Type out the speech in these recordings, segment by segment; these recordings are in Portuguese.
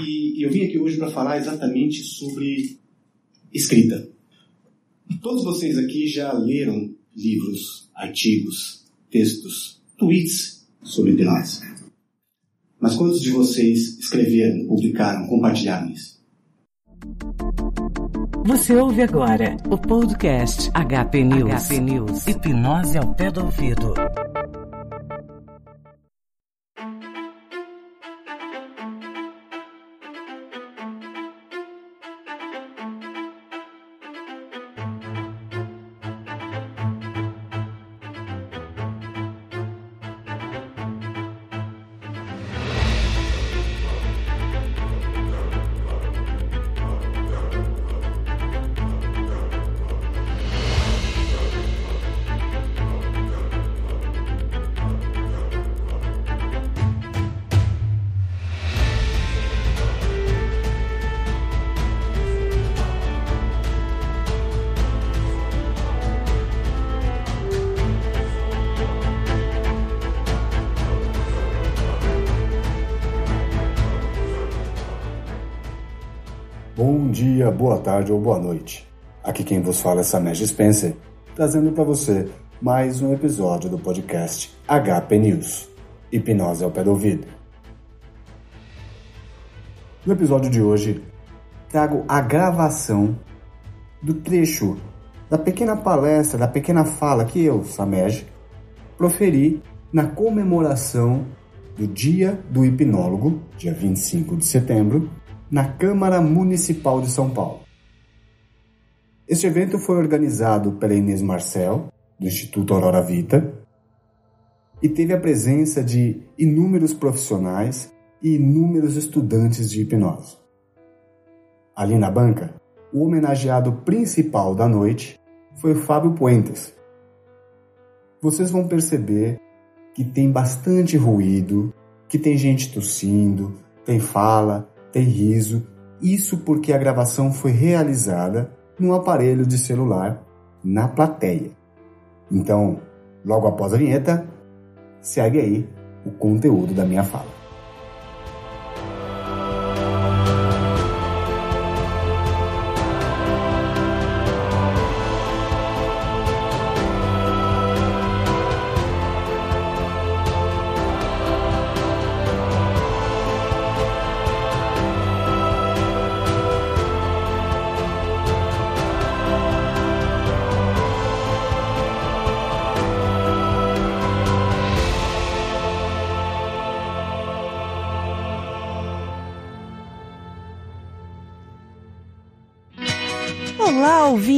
e eu vim aqui hoje para falar exatamente sobre escrita. Todos vocês aqui já leram livros, artigos, textos, tweets sobre hipnose. Mas quantos de vocês escreveram, publicaram, compartilharam isso? Você ouve agora o podcast HP News. HP News. Hipnose ao pé do ouvido. Bom dia, boa tarde ou boa noite. Aqui quem vos fala é Samesh Spencer, trazendo para você mais um episódio do podcast HP News, Hipnose ao pé do ouvido. No episódio de hoje, trago a gravação do trecho da pequena palestra, da pequena fala que eu, Samesh, proferi na comemoração do Dia do Hipnólogo, dia 25 de setembro, na Câmara Municipal de São Paulo. Este evento foi organizado pela Inês Marcel, do Instituto Aurora Vita, e teve a presença de inúmeros profissionais e inúmeros estudantes de hipnose. Ali na banca, o homenageado principal da noite foi Fábio Puentes. Vocês vão perceber que tem bastante ruído, que tem gente tossindo, tem fala, tem riso, isso porque a gravação foi realizada num aparelho de celular na plateia. Então, logo após a vinheta, segue aí o conteúdo da minha fala.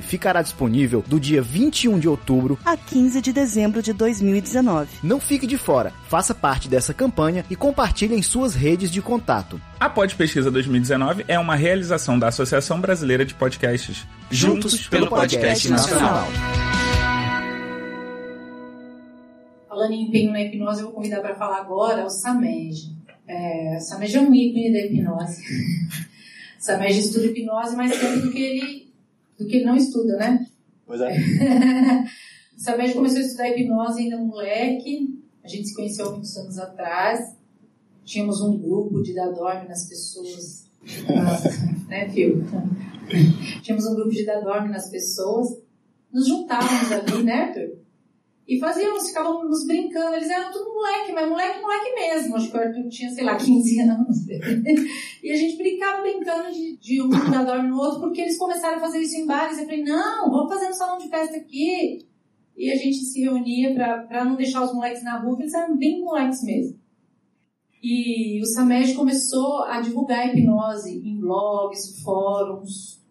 ficará disponível do dia 21 de outubro a 15 de dezembro de 2019. Não fique de fora, faça parte dessa campanha e compartilhe em suas redes de contato. A Pod Pesquisa 2019 é uma realização da Associação Brasileira de Podcasts. Juntos, Juntos pelo, pelo Podcast, podcast Nacional. Falando em empenho na hipnose, eu vou convidar para falar agora o Samed. É, Samed é um ícone da hipnose. Samed estuda hipnose mais tempo do que ele, do que ele não estuda, né? Pois é. Samed começou a estudar hipnose ainda moleque. A gente se conheceu há muitos anos atrás. Tínhamos um grupo de dar dorme nas pessoas. né, Fio? Tínhamos um grupo de dar dorme nas pessoas. Nos juntávamos ali, né, Arthur? E fazíamos, ficávamos brincando. Eles eram tudo moleque, mas moleque, moleque mesmo. Acho que Arthur tinha, sei lá, 15 anos. e a gente brincava brincando de, de um dorme no outro, porque eles começaram a fazer isso em bares. Eu falei, não, vamos fazer no salão de festa aqui. E a gente se reunia para não deixar os moleques na rua, porque eles eram bem moleques mesmo. E o Samed começou a divulgar a hipnose em blogs, fóruns,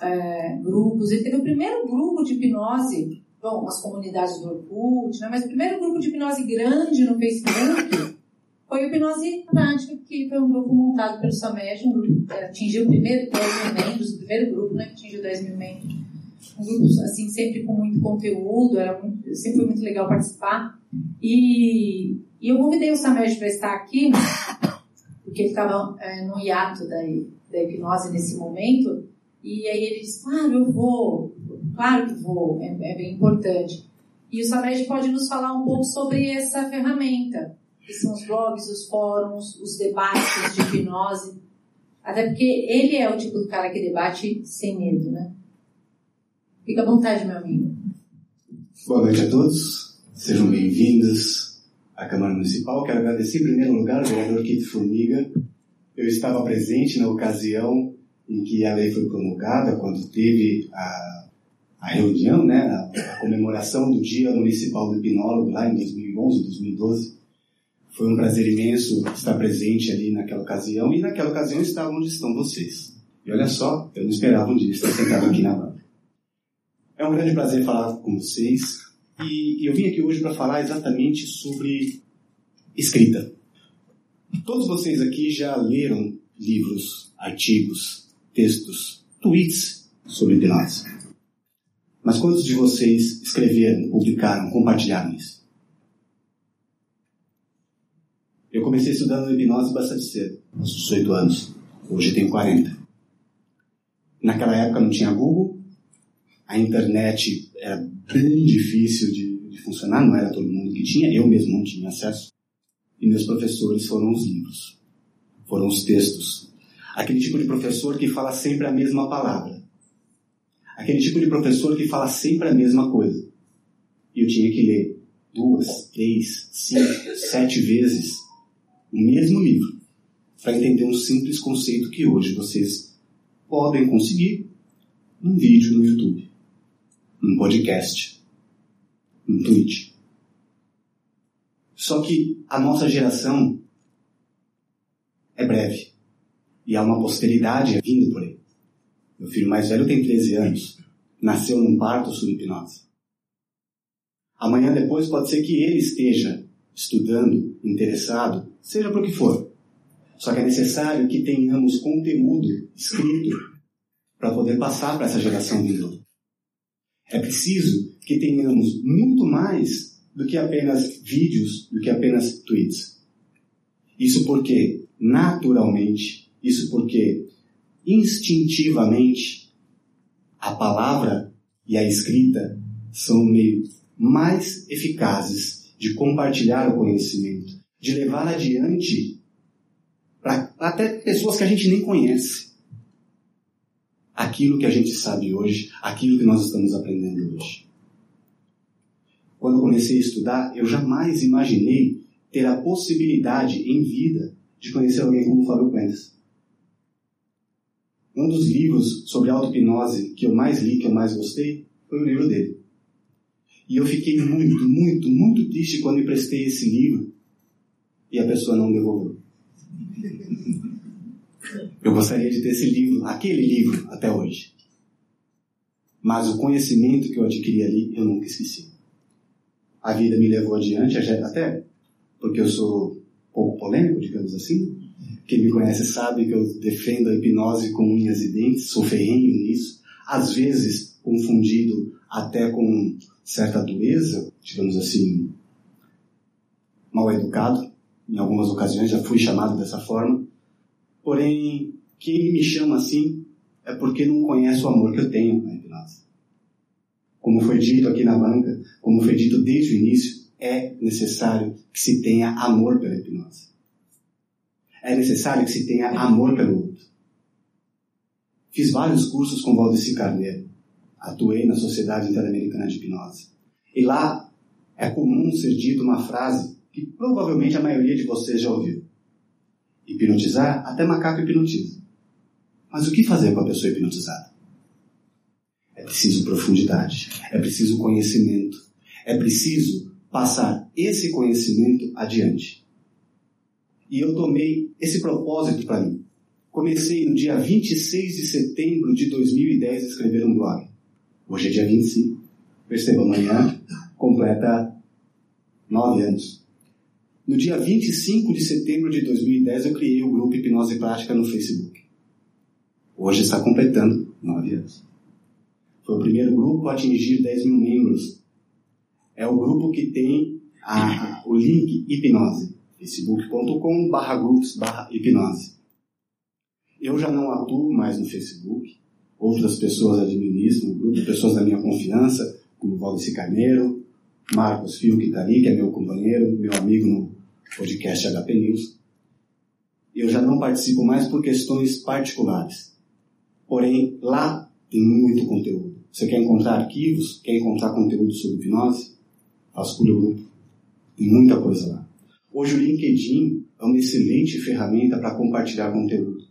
é, grupos. Ele teve o primeiro grupo de hipnose bom, as comunidades do Orkut, né? mas o primeiro grupo de hipnose grande no Facebook foi o Hipnose Prática, que foi um grupo montado pelo SAMED, um grupo que atingiu primeiro 10 mil membros, o primeiro grupo né, que atingiu 10 mil membros. Um grupo, assim, sempre com muito conteúdo, era muito, sempre foi muito legal participar. E, e eu convidei o SAMED para estar aqui, porque ele estava é, no hiato da, da hipnose nesse momento, e aí ele disse, claro, eu vou, claro que vou, é, é bem importante. E o Samed pode nos falar um pouco sobre essa ferramenta, que são os blogs, os fóruns, os debates de hipnose. Até porque ele é o tipo do cara que debate sem medo, né? Fica à vontade, meu amigo. Boa noite a todos. Sejam bem-vindos à Câmara Municipal. Quero agradecer em primeiro lugar ao vereador Kito Formiga. Eu estava presente na ocasião em que a lei foi promulgada, quando teve a, a reunião, né, a, a, comemoração do Dia Municipal do Hipnólogo, lá em 2011, 2012. Foi um prazer imenso estar presente ali naquela ocasião, e naquela ocasião estava onde estão vocês. E olha só, eu não esperava um dia estar sentado aqui na banca. É um grande prazer falar com vocês, e, e eu vim aqui hoje para falar exatamente sobre escrita. Todos vocês aqui já leram livros, artigos, textos, tweets sobre hipnose. Mas quantos de vocês escreveram, publicaram, compartilharam isso? Eu comecei estudando hipnose bastante cedo, aos 18 anos. Hoje tenho 40. Naquela época não tinha Google, a internet era bem difícil de, de funcionar, não era todo mundo que tinha, eu mesmo não tinha acesso. E meus professores foram os livros, foram os textos, Aquele tipo de professor que fala sempre a mesma palavra. Aquele tipo de professor que fala sempre a mesma coisa. E eu tinha que ler duas, três, cinco, sete vezes o mesmo livro para entender um simples conceito que hoje vocês podem conseguir num vídeo no YouTube, num podcast, num tweet. Só que a nossa geração é breve. E há uma posteridade vindo por aí. Meu filho mais velho tem 13 anos. Nasceu num parto sob hipnose. Amanhã depois pode ser que ele esteja estudando, interessado, seja por que for. Só que é necessário que tenhamos conteúdo escrito para poder passar para essa geração vindoura. É preciso que tenhamos muito mais do que apenas vídeos, do que apenas tweets. Isso porque, naturalmente, isso porque, instintivamente, a palavra e a escrita são o meio mais eficazes de compartilhar o conhecimento, de levar adiante para até pessoas que a gente nem conhece aquilo que a gente sabe hoje, aquilo que nós estamos aprendendo hoje. Quando comecei a estudar, eu jamais imaginei ter a possibilidade em vida de conhecer alguém como Fábio Quendes. Um dos livros sobre auto-hipnose que eu mais li, que eu mais gostei, foi o livro dele. E eu fiquei muito, muito, muito triste quando emprestei esse livro e a pessoa não devolveu. Eu gostaria de ter esse livro, aquele livro, até hoje. Mas o conhecimento que eu adquiri ali, eu nunca esqueci. A vida me levou adiante, até porque eu sou pouco polêmico, digamos assim, quem me conhece sabe que eu defendo a hipnose com unhas e dentes, sou ferrenho nisso, às vezes confundido até com certa dureza, digamos assim, mal educado. Em algumas ocasiões já fui chamado dessa forma. Porém, quem me chama assim é porque não conhece o amor que eu tenho na hipnose. Como foi dito aqui na banca, como foi dito desde o início, é necessário que se tenha amor pela hipnose é necessário que se tenha amor pelo outro. Fiz vários cursos com Valdeci Carneiro. Atuei na Sociedade Interamericana de Hipnose. E lá é comum ser dito uma frase que provavelmente a maioria de vocês já ouviu. Hipnotizar, até macaco hipnotiza. Mas o que fazer com a pessoa hipnotizada? É preciso profundidade, é preciso conhecimento, é preciso passar esse conhecimento adiante. E eu tomei esse propósito para mim. Comecei no dia 26 de setembro de 2010 a escrever um blog. Hoje é dia 25. Perceba, amanhã completa nove anos. No dia 25 de setembro de 2010, eu criei o grupo Hipnose Prática no Facebook. Hoje está completando nove anos. Foi o primeiro grupo a atingir 10 mil membros. É o grupo que tem a, o link hipnose, facebook.com barra grupos barra hipnose. Eu já não atuo mais no Facebook, outras pessoas administram, um grupo de pessoas da minha confiança, como Valdeci Carneiro, Marcos Fio, que está ali, que é meu companheiro, meu amigo no podcast HP News. Eu já não participo mais por questões particulares. Porém, lá tem muito conteúdo. Você quer encontrar arquivos? Quer encontrar conteúdo sobre hipnose? Vasculha o grupo. Tem muita coisa lá. Hoje o LinkedIn é uma excelente ferramenta para compartilhar conteúdo.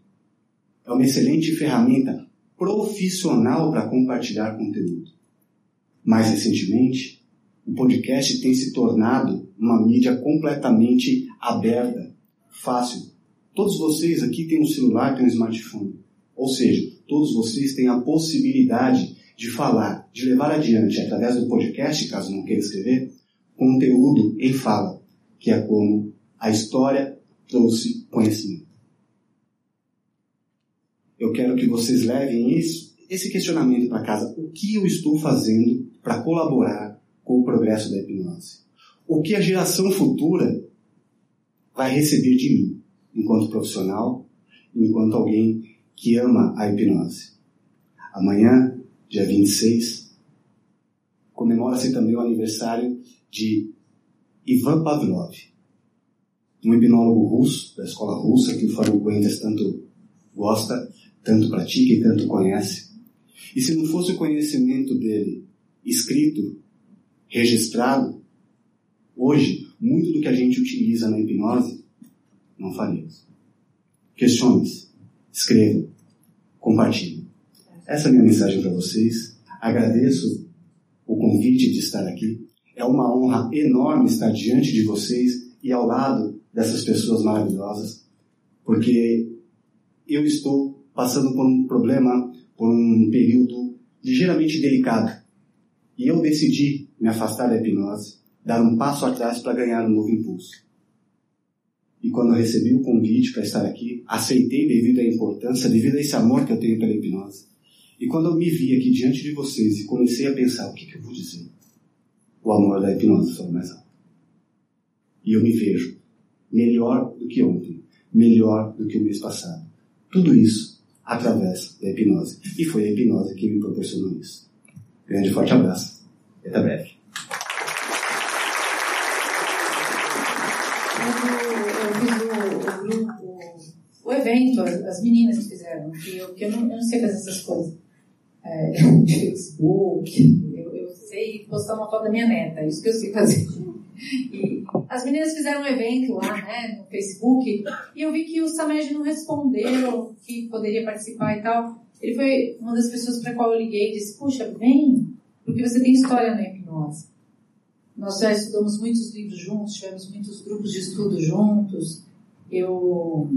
É uma excelente ferramenta profissional para compartilhar conteúdo. Mais recentemente, o podcast tem se tornado uma mídia completamente aberta, fácil. Todos vocês aqui têm um celular, têm um smartphone. Ou seja, todos vocês têm a possibilidade de falar, de levar adiante, através do podcast, caso não queira escrever, conteúdo em fala, que é como a história trouxe conhecimento. Eu quero que vocês levem isso, esse questionamento para casa. O que eu estou fazendo para colaborar com o progresso da hipnose? O que a geração futura vai receber de mim, enquanto profissional, enquanto alguém que ama a hipnose? Amanhã, dia 26, comemora-se também o aniversário de Ivan Pavlov, um hipnólogo russo, da escola russa, que o Fábio Coentas tanto gosta, tanto pratica e tanto conhece. E se não fosse o conhecimento dele escrito, registrado, hoje, muito do que a gente utiliza na hipnose, não faríamos. Questione-se, escreva, compartilhe. Essa é a minha mensagem para vocês. Agradeço o convite de estar aqui. É uma honra enorme estar diante de vocês e ao lado dessas pessoas maravilhosas, porque eu estou passando por um problema, por um período ligeiramente delicado. E eu decidi me afastar da hipnose, dar um passo atrás para ganhar um novo impulso. E quando eu recebi o convite para estar aqui, aceitei devido à importância, devido a esse amor que eu tenho pela hipnose. E quando eu me vi aqui diante de vocês e comecei a pensar o que, que eu vou dizer, o amor da hipnose foi mais alto. E eu me vejo melhor do que ontem, melhor do que o mês passado. Tudo isso através da hipnose. E foi a hipnose que me proporcionou isso. Grande e forte abraço. Até breve. Eu fiz o, o evento, as, as meninas que fizeram, que eu, que eu, não, eu não sei fazer essas coisas. É, Facebook, sei postar uma foto da minha neta, isso que eu sei fazer. E as meninas fizeram um evento lá, né, no Facebook, e eu vi que o Samed não respondeu que poderia participar e tal. Ele foi uma das pessoas para qual eu liguei e disse, puxa, vem, porque você tem história na hipnose. Nós já estudamos muitos livros juntos, tivemos muitos grupos de estudo juntos. Eu,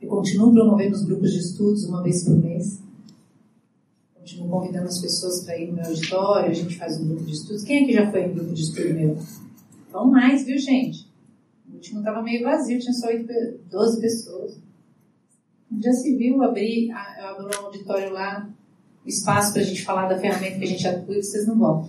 eu continuo promovendo os grupos de estudos uma vez por mês. Continuo convidando as pessoas para ir no meu auditório, a gente faz um grupo de estudos. Quem aqui já foi em grupo de estudo meu? Vão mais, viu, gente? O último estava meio vazio, tinha só 8, 12 pessoas. Já se viu abrir, eu um auditório lá, espaço para a gente falar da ferramenta que a gente atua vocês não vão.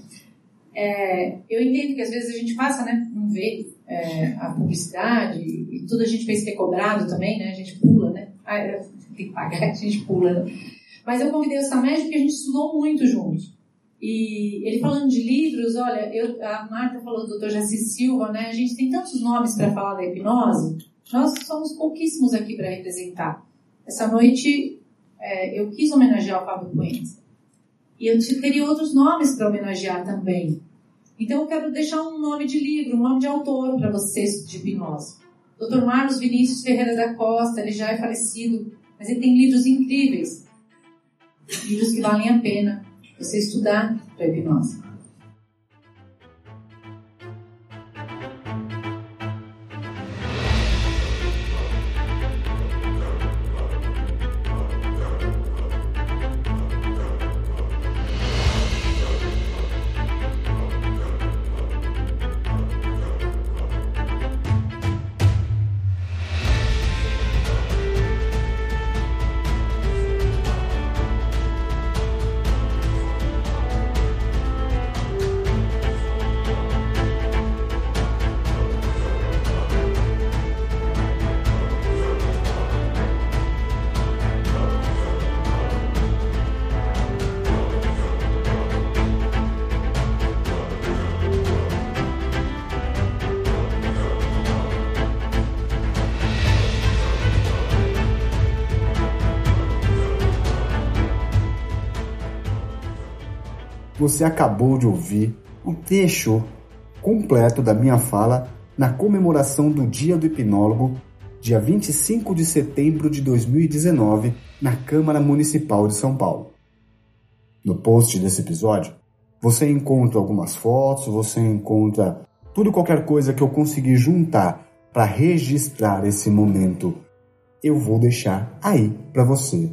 É, eu entendo que às vezes a gente passa, né, não vê é, a publicidade e tudo a gente pensa que é cobrado também, né, a gente pula, né, ah, tem que pagar, a gente pula, né? Mas eu convidei o Samed porque a gente estudou muito juntos. E ele falando de livros, olha, eu, a Marta falou do Dr. Jaci Silva, né? A gente tem tantos nomes para falar da hipnose, nós somos pouquíssimos aqui para representar. Essa noite é, eu quis homenagear o Fábio Coenza. E eu teria outros nomes para homenagear também. Então eu quero deixar um nome de livro, um nome de autor para vocês de hipnose. Dr. Marlos Vinícius Ferreira da Costa, ele já é falecido, mas ele tem livros incríveis. Livros que valem a pena você estudar para hipnose. Você acabou de ouvir um trecho completo da minha fala na comemoração do Dia do Hipnólogo, dia 25 de setembro de 2019, na Câmara Municipal de São Paulo. No post desse episódio, você encontra algumas fotos, você encontra tudo qualquer coisa que eu conseguir juntar para registrar esse momento. Eu vou deixar aí para você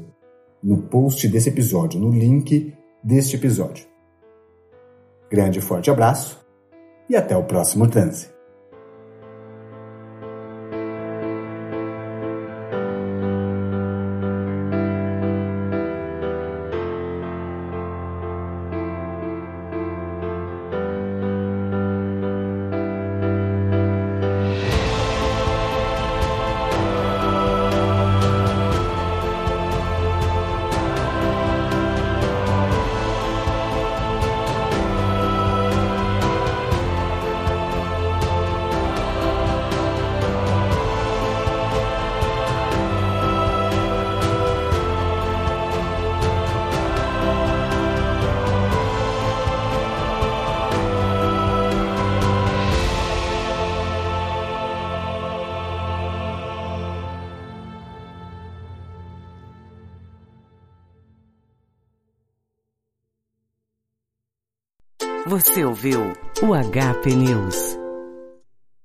no post desse episódio, no link deste episódio. Grande e forte abraço e até o próximo transe. Você ouviu o HP News.